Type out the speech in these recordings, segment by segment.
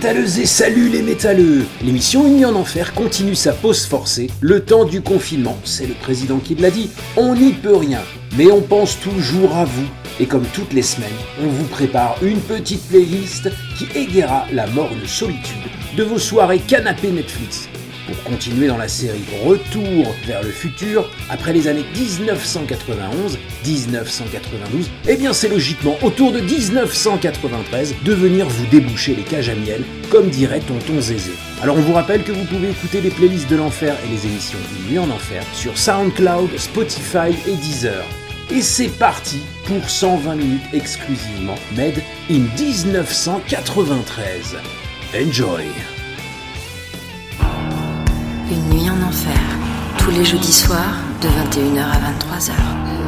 Métalleuses et salut les métalleux L'émission Une en enfer continue sa pause forcée, le temps du confinement, c'est le président qui l'a dit, on n'y peut rien, mais on pense toujours à vous. Et comme toutes les semaines, on vous prépare une petite playlist qui égaiera la morne solitude de vos soirées canapé Netflix. Pour continuer dans la série Retour vers le futur, après les années 1991-1992, eh bien c'est logiquement autour de 1993 de venir vous déboucher les cages à miel, comme dirait Tonton Zézé. Alors on vous rappelle que vous pouvez écouter les playlists de l'enfer et les émissions Nuit en enfer sur SoundCloud, Spotify et Deezer. Et c'est parti pour 120 minutes exclusivement made in 1993. Enjoy tous les jeudis soirs de 21h à 23h.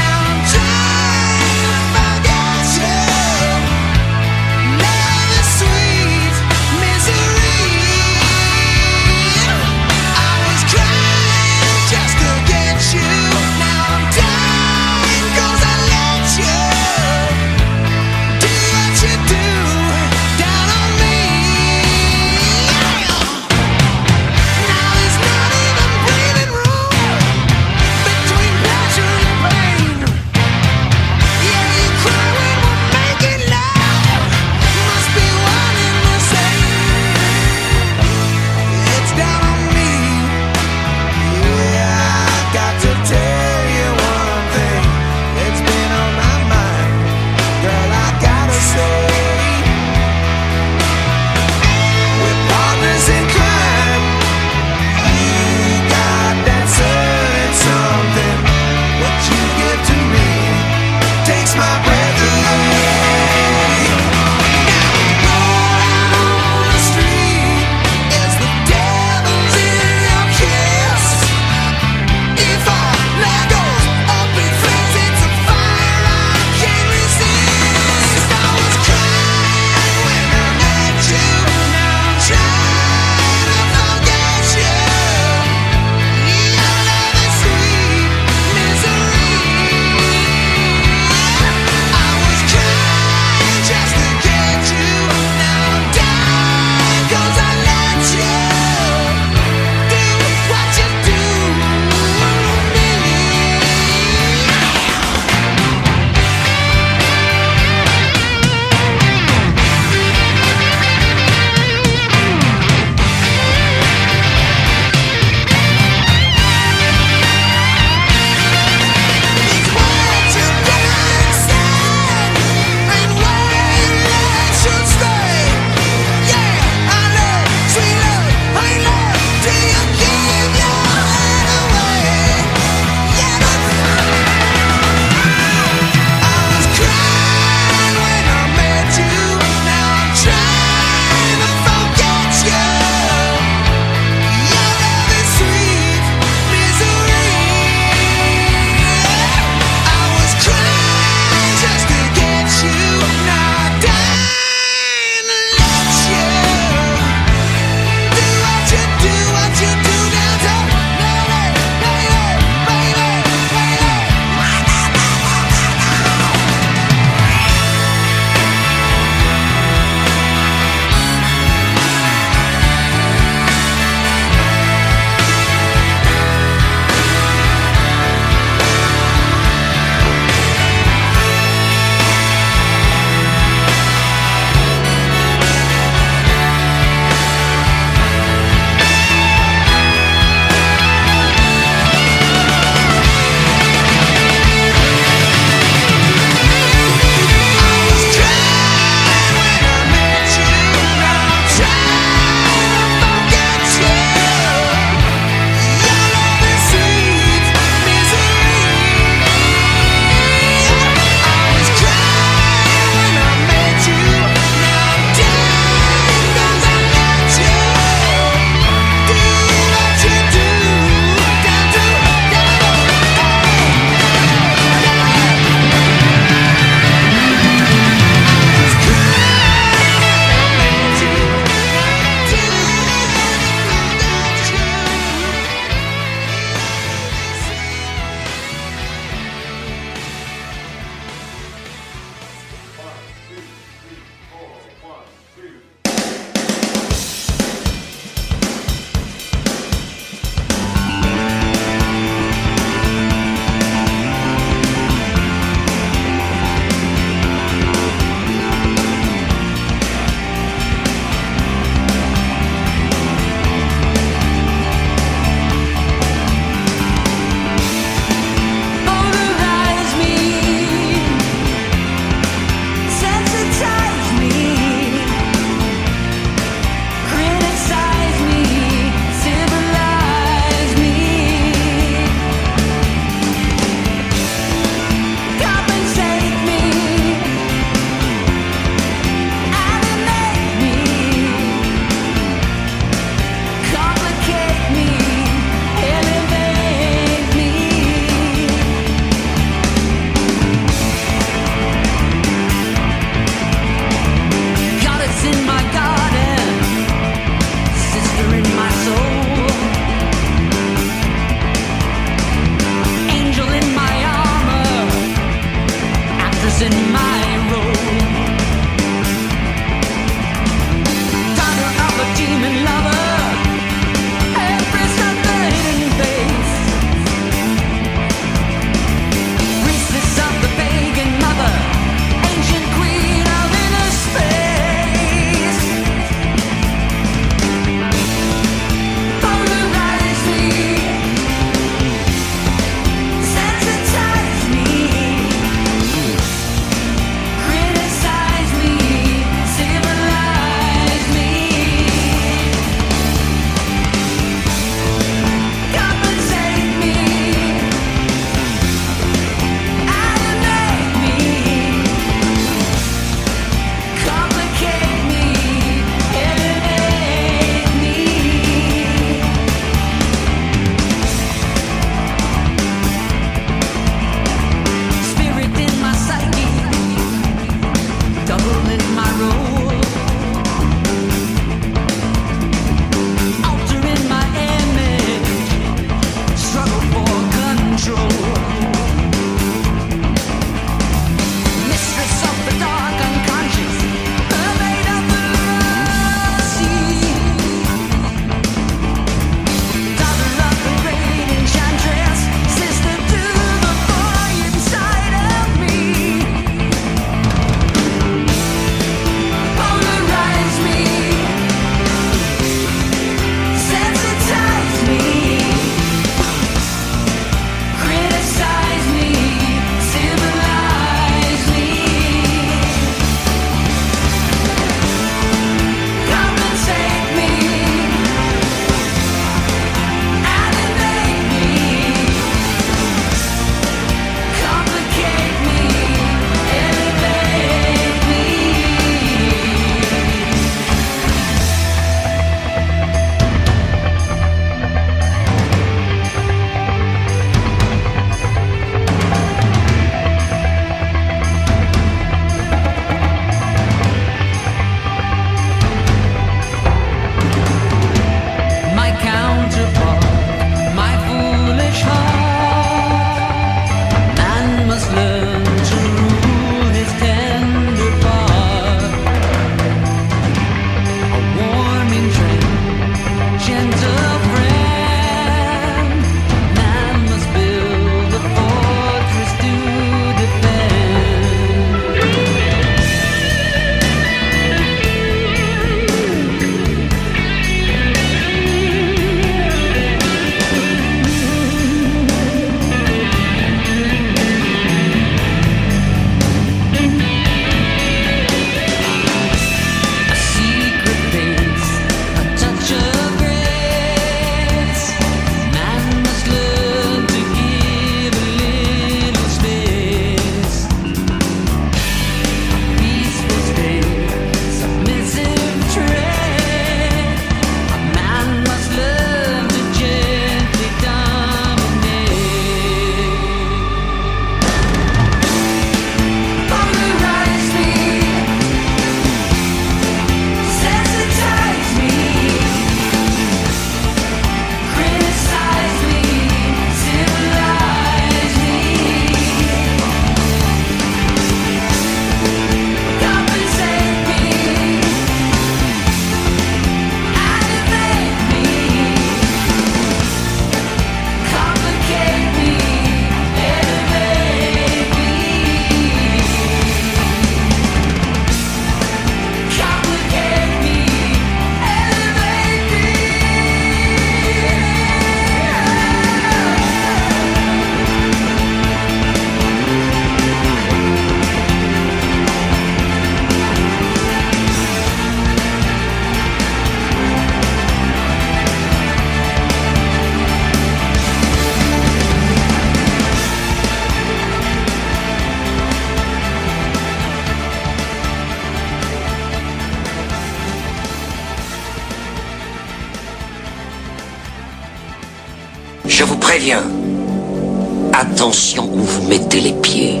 Attention où vous mettez les pieds.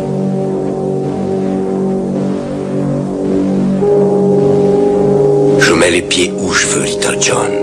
Je mets les pieds où je veux, Little John.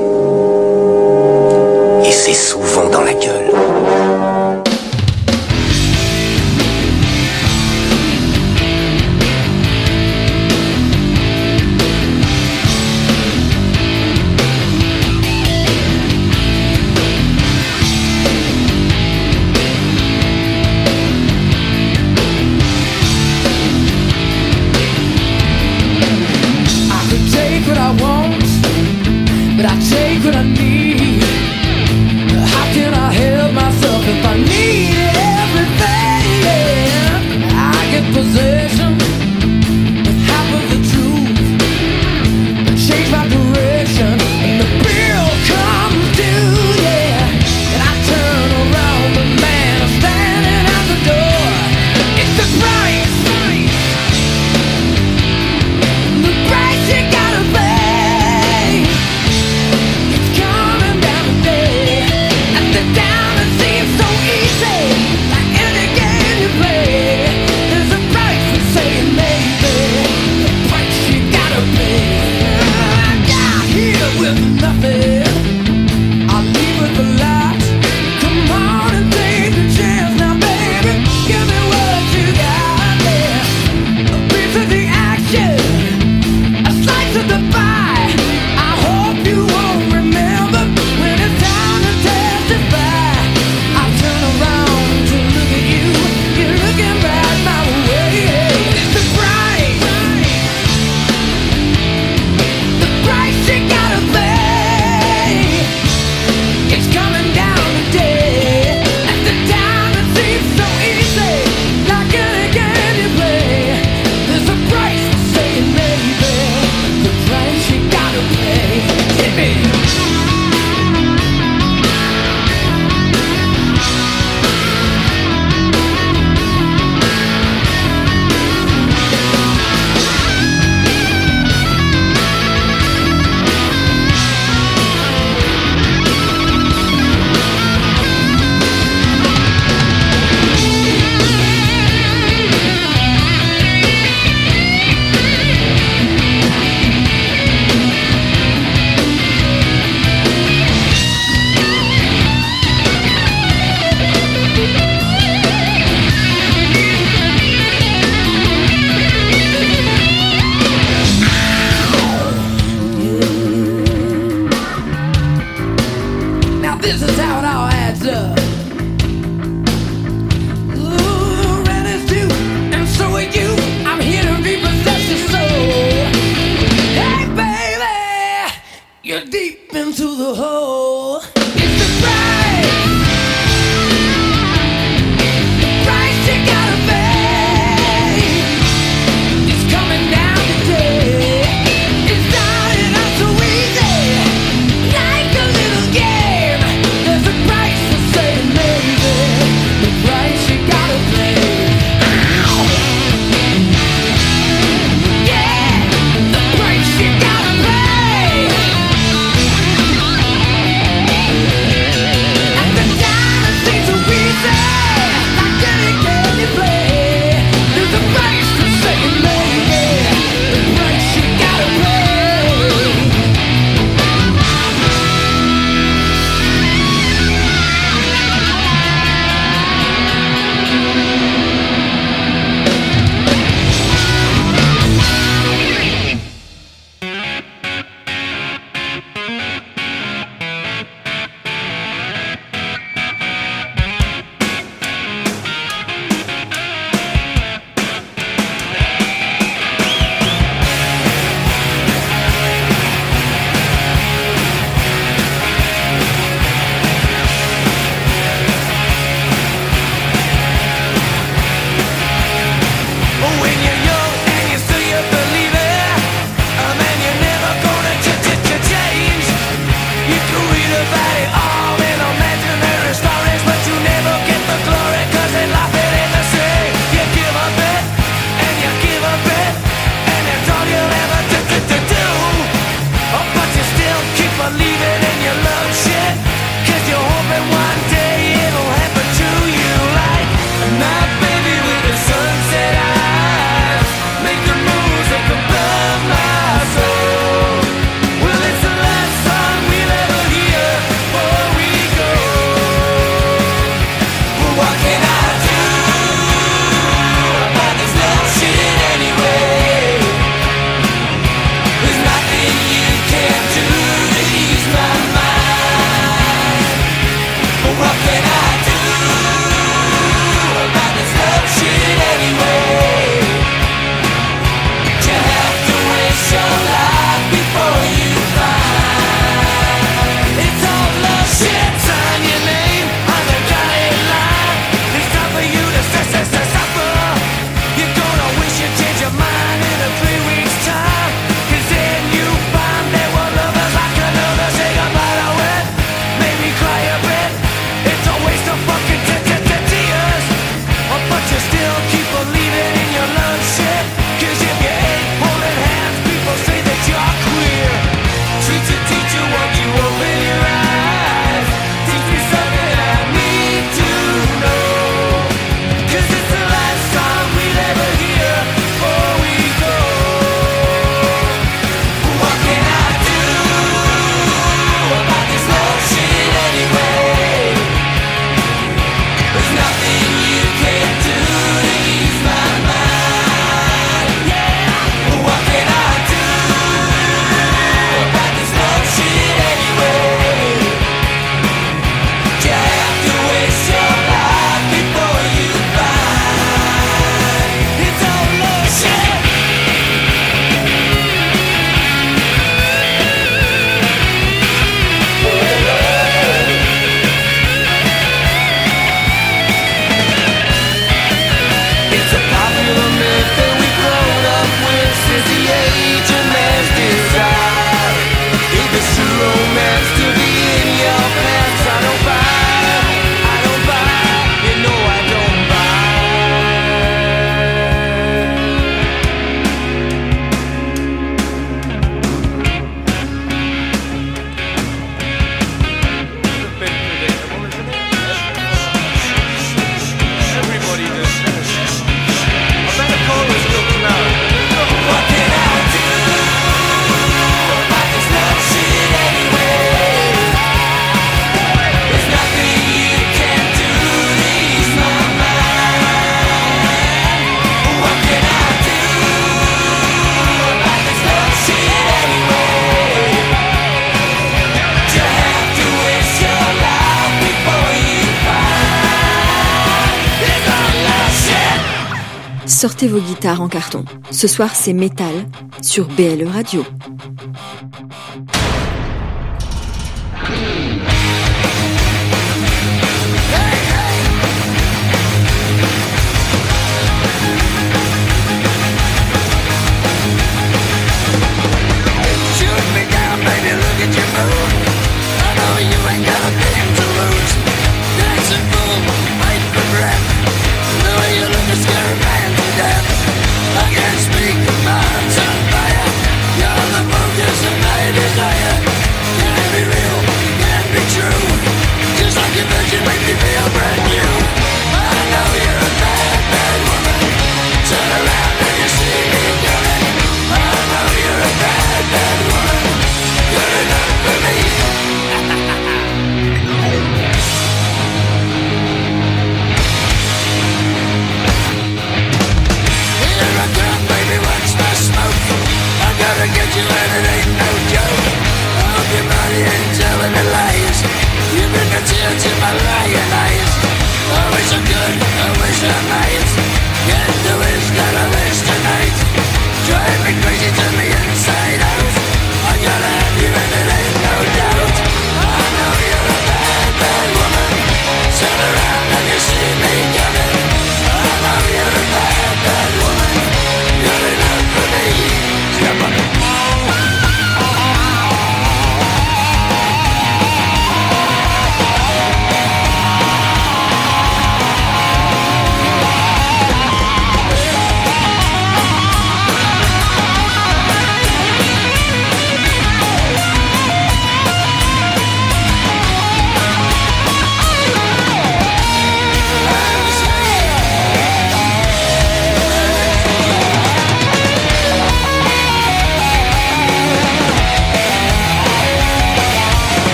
Sortez vos guitares en carton. Ce soir, c'est Metal sur BL Radio.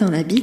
Satan l'habite.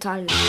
yeterli.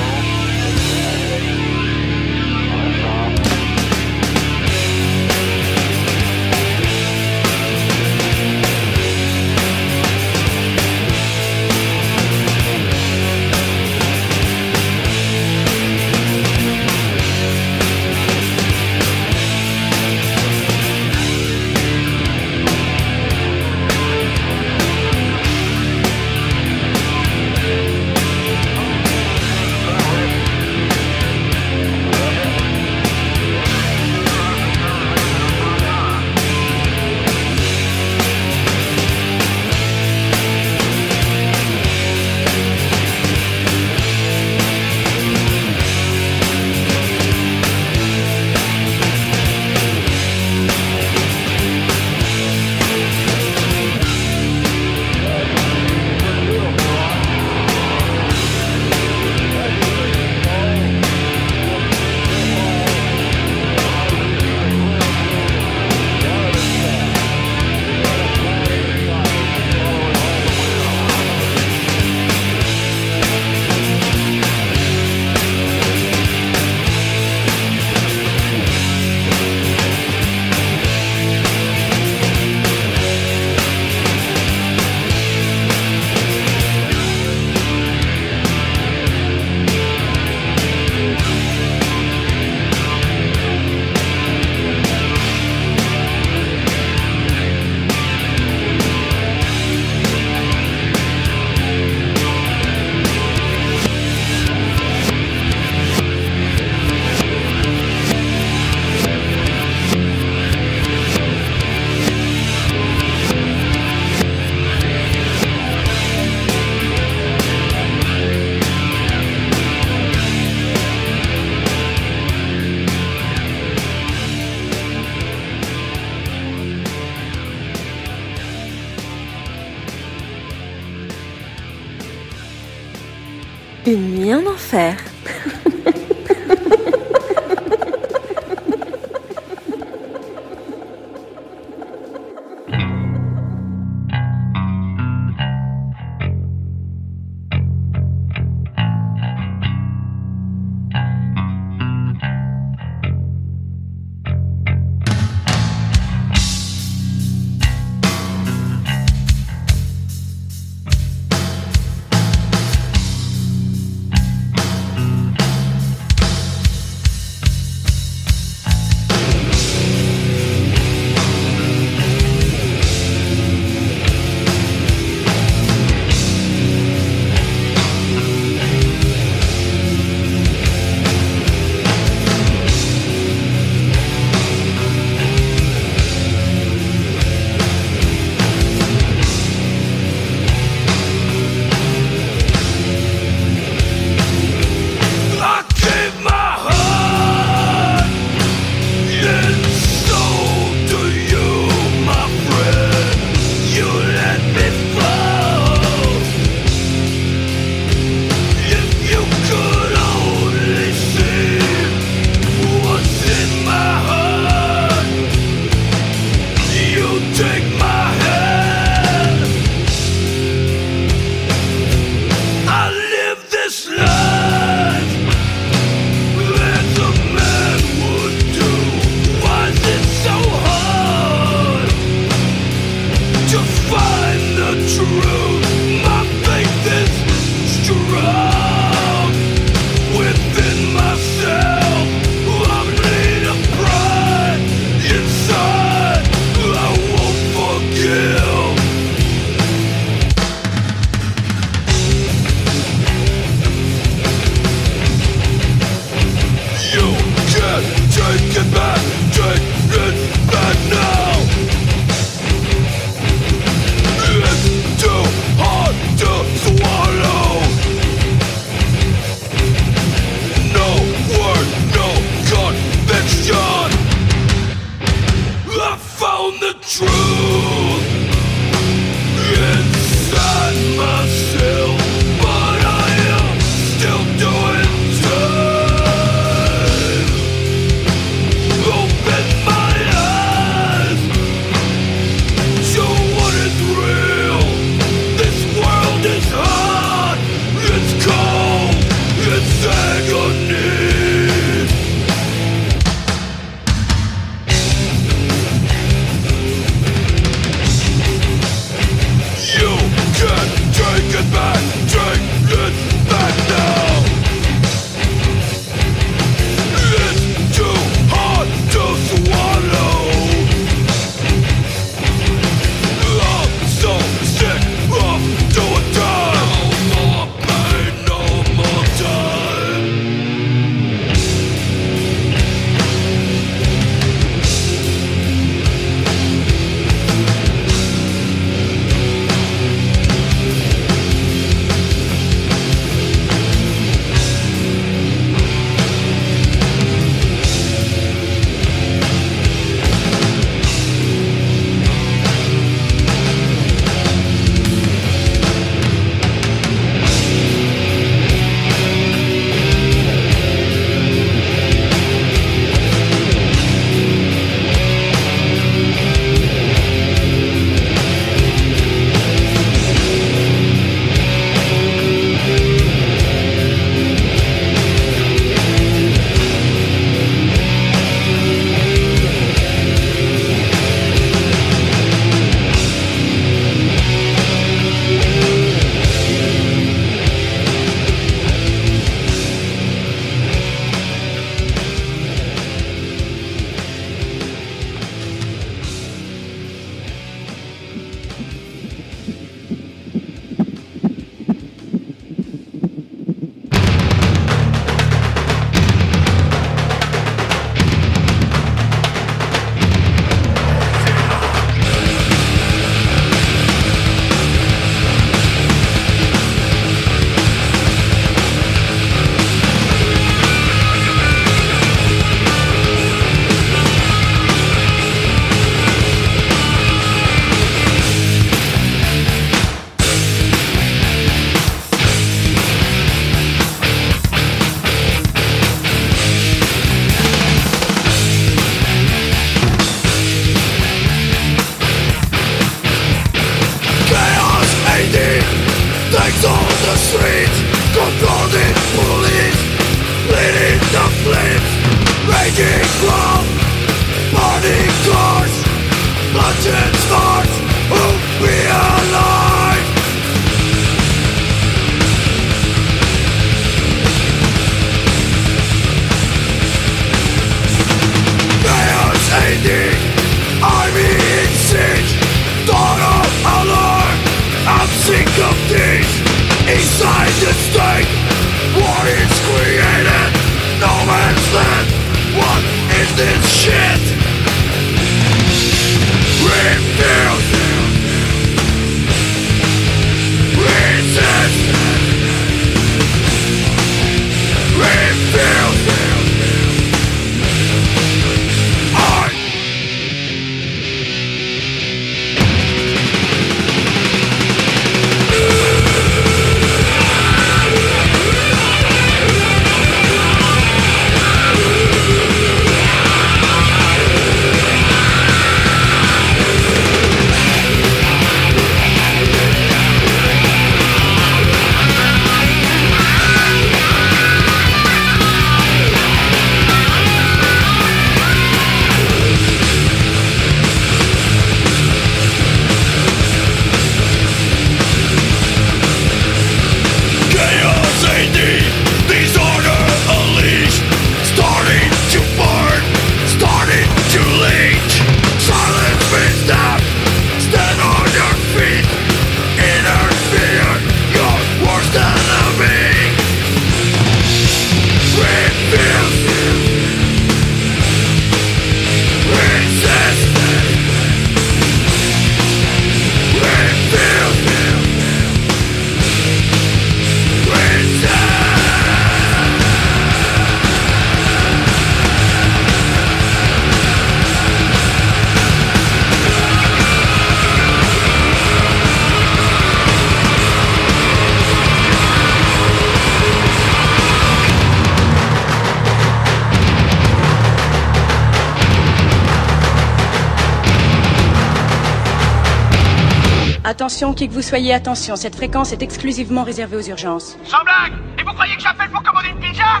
qui que vous soyez, attention, cette fréquence est exclusivement réservée aux urgences. Sans blague Et vous croyez que j'appelle pour commander une pizza?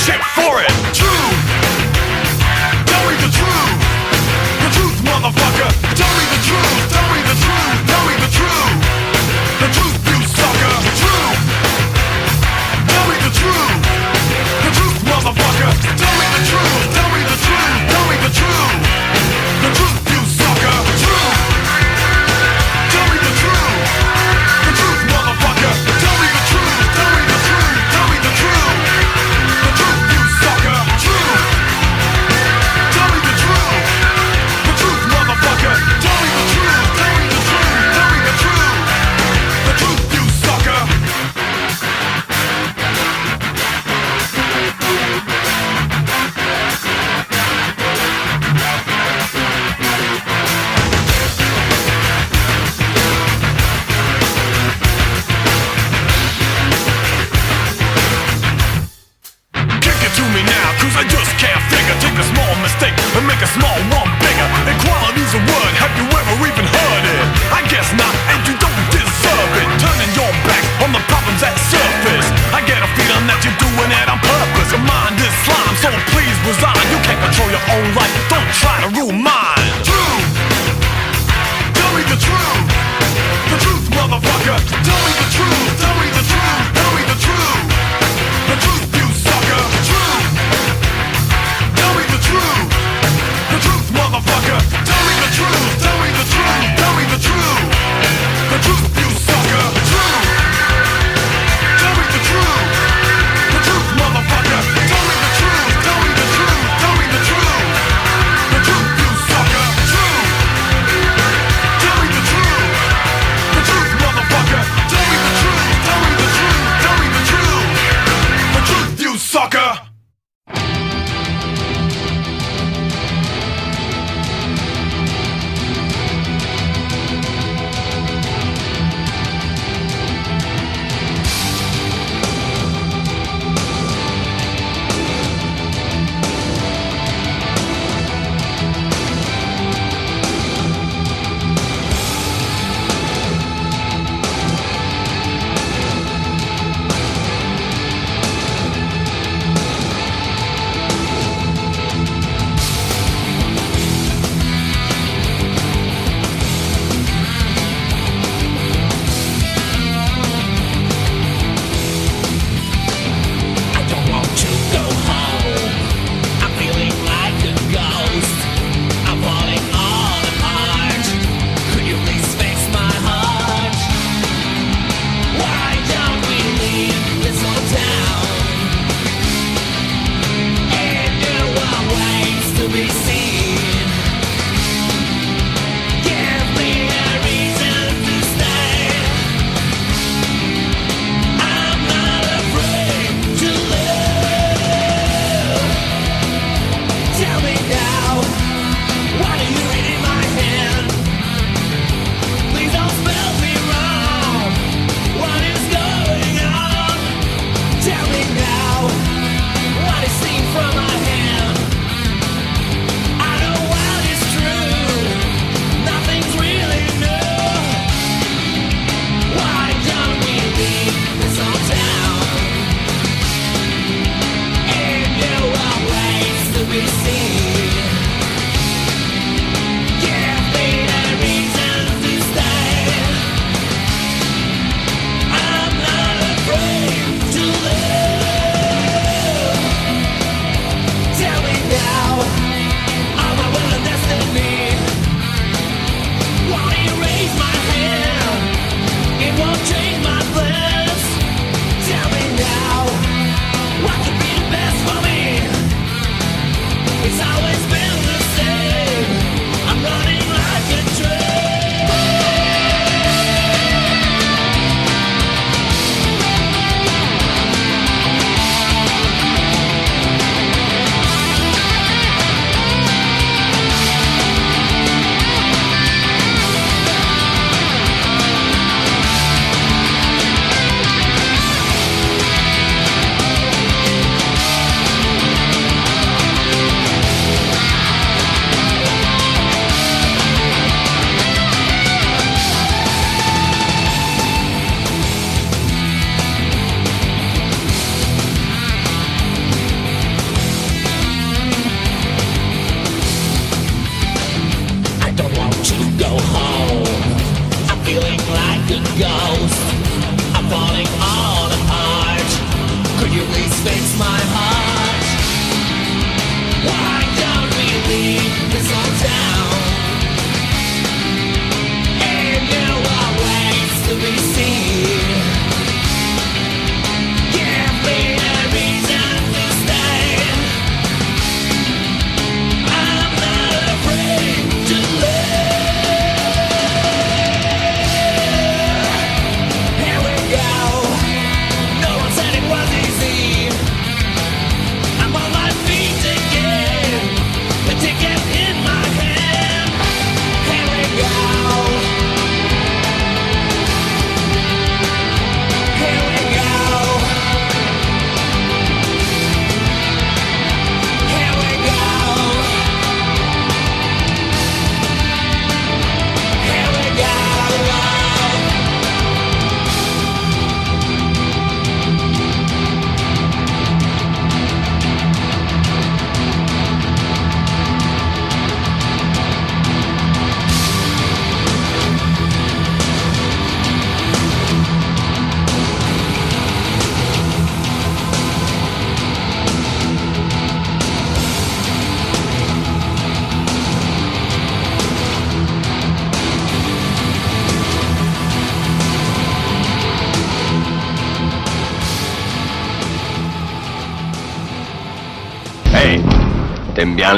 shit.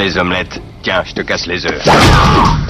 Les omelettes Tiens, je te casse les œufs.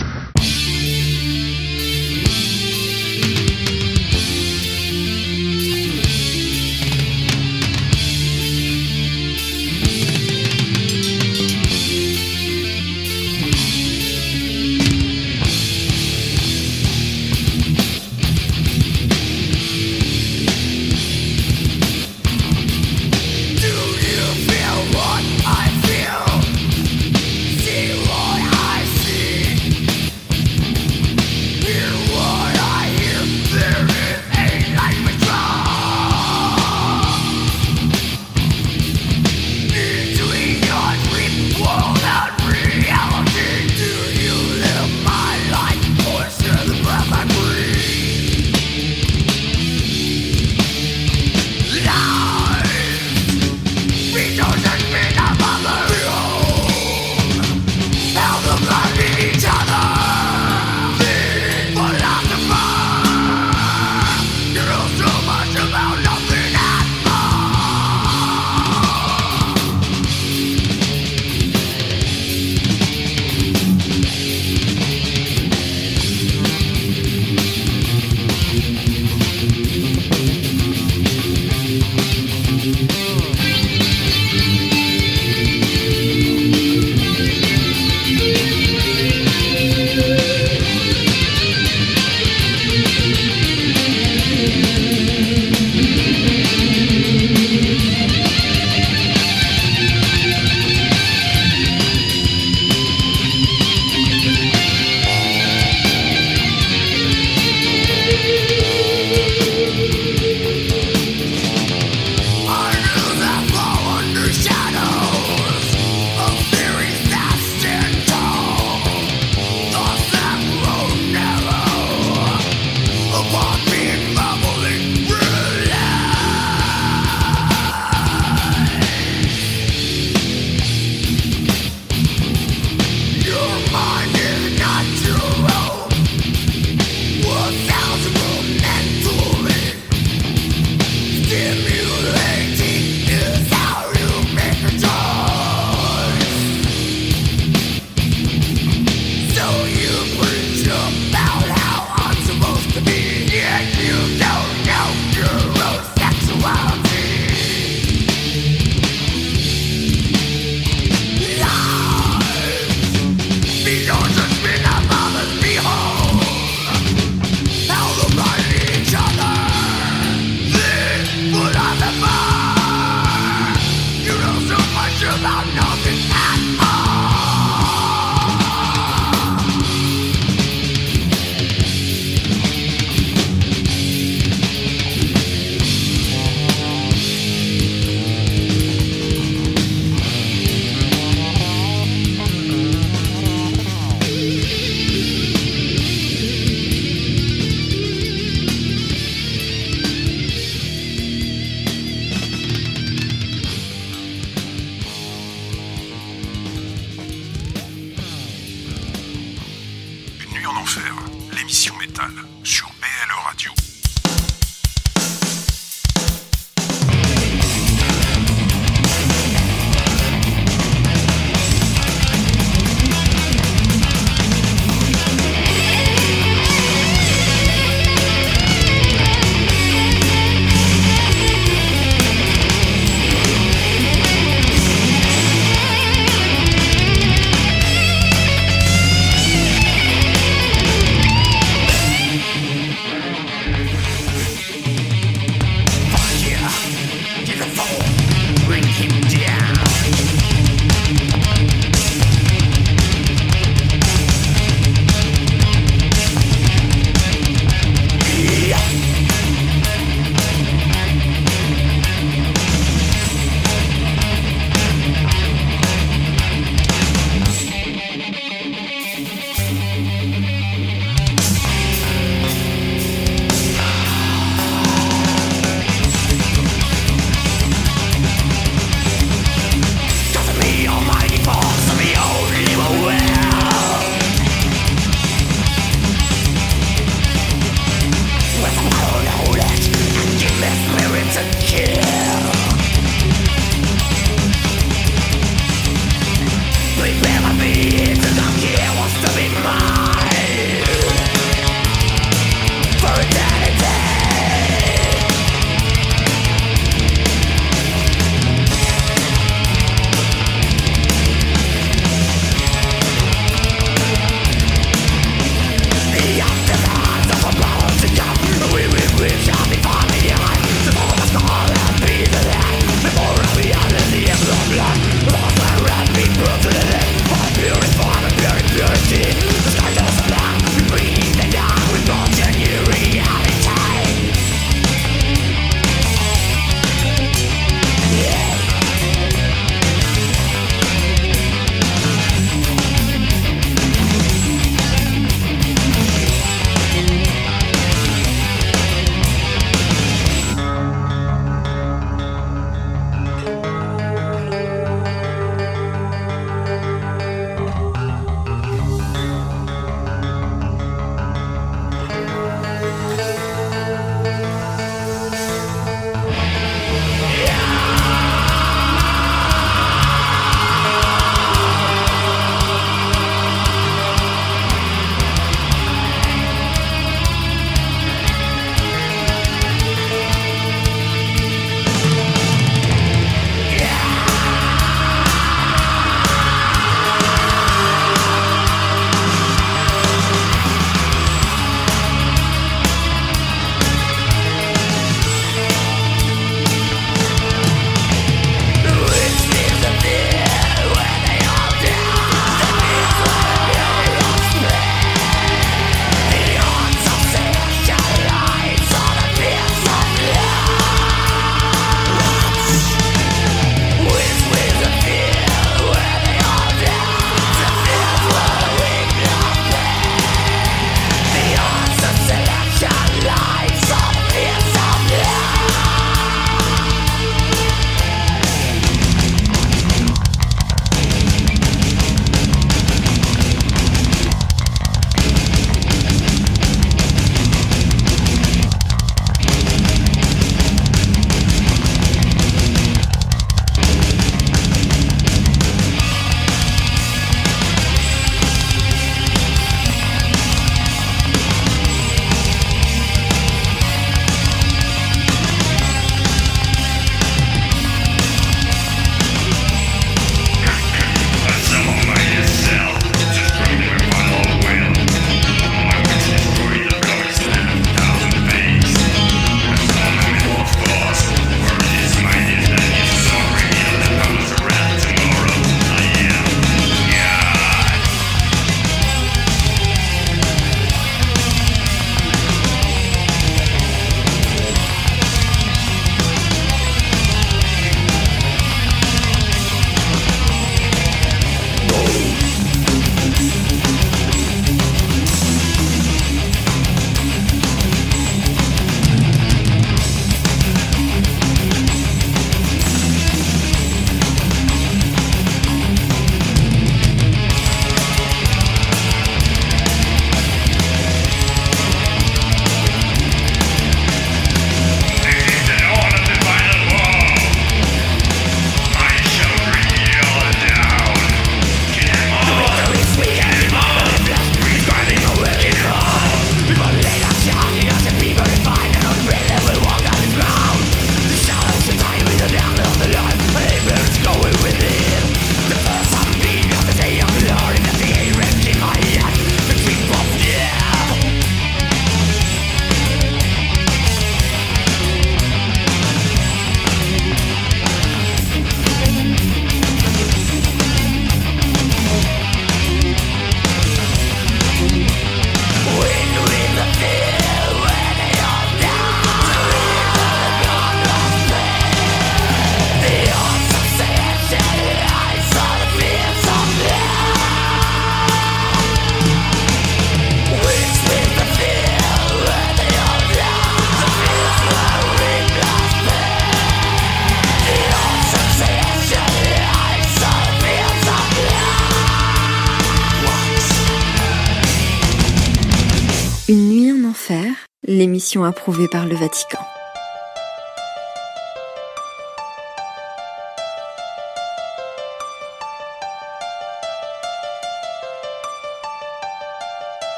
approuvée par le Vatican.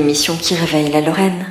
L'émission qui réveille la Lorraine.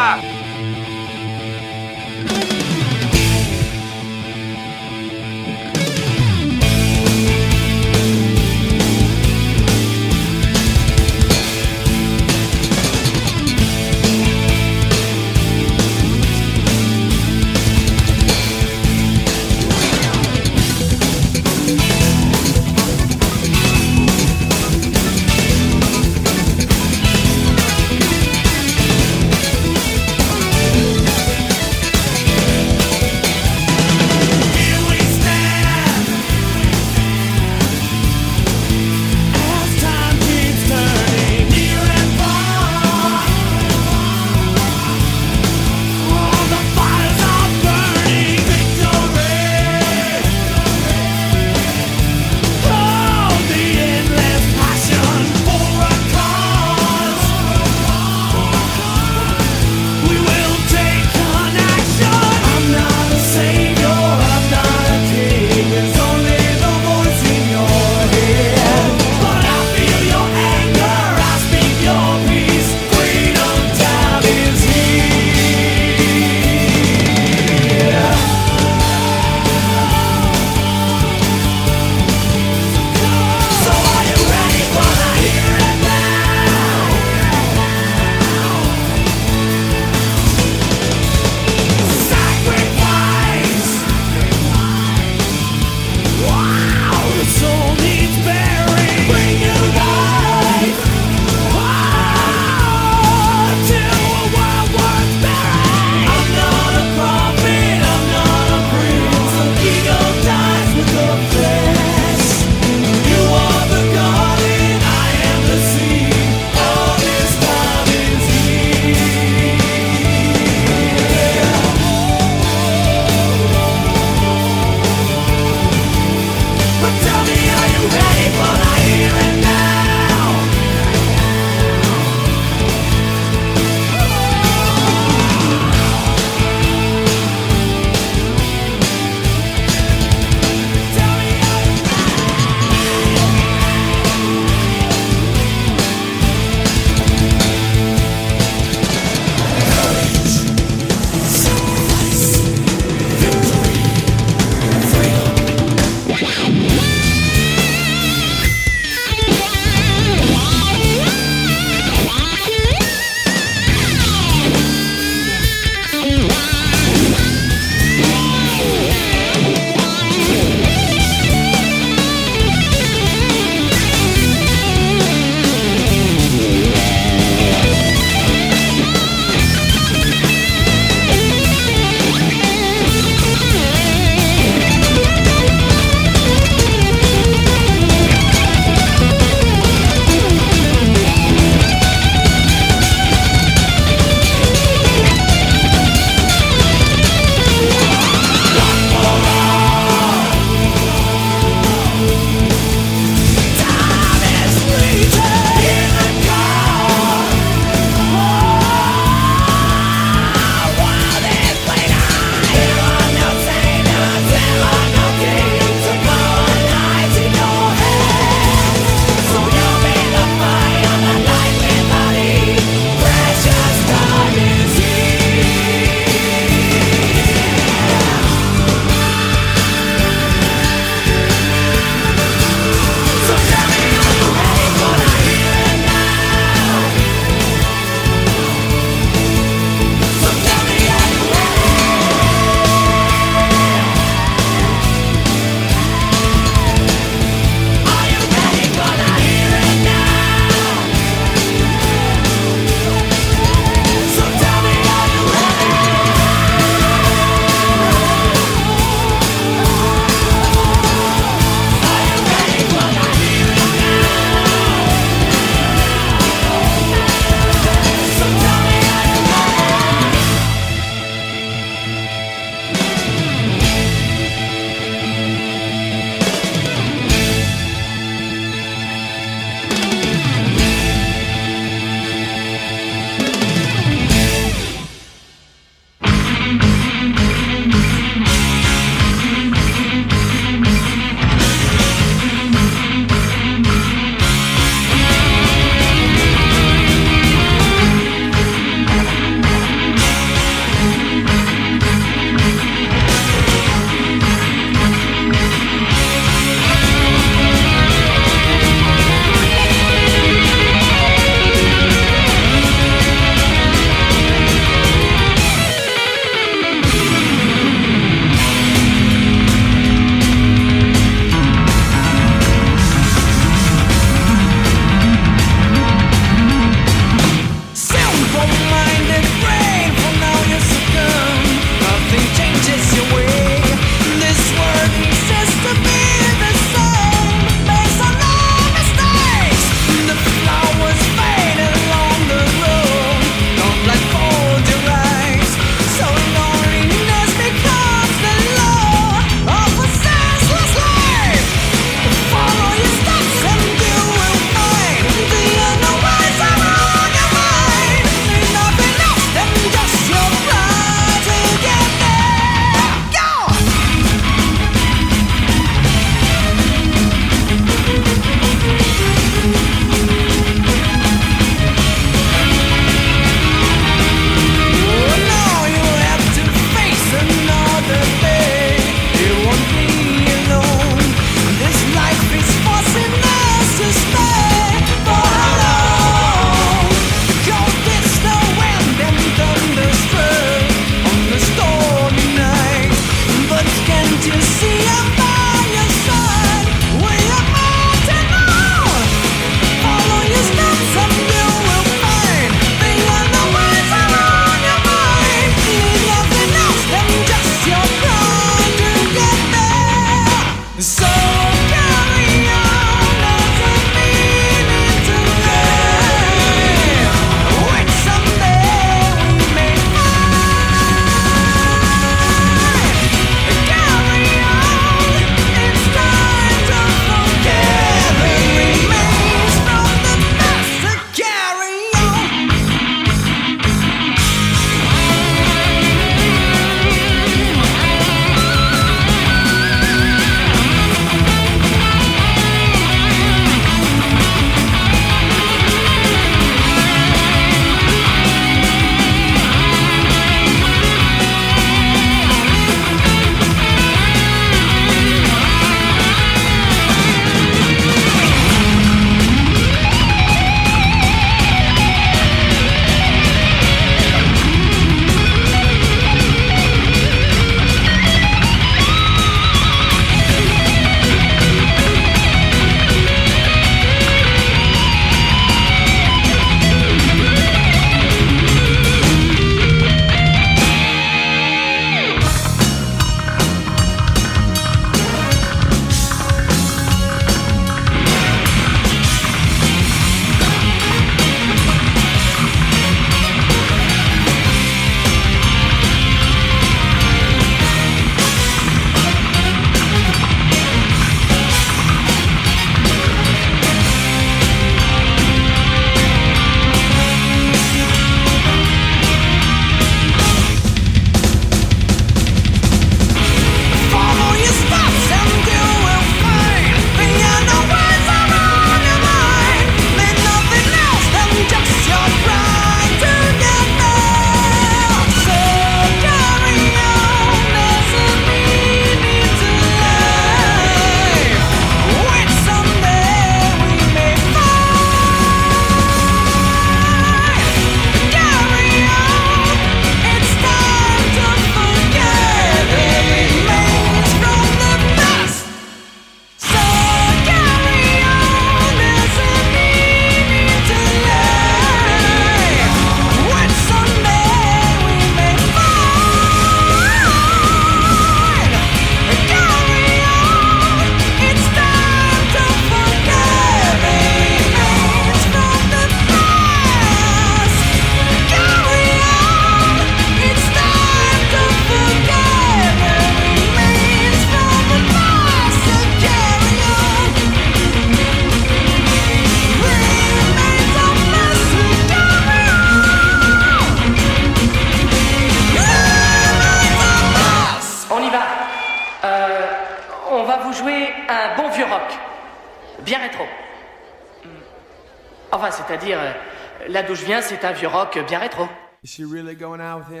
c'est un vieux rock bien rétro. Is she really going out with him?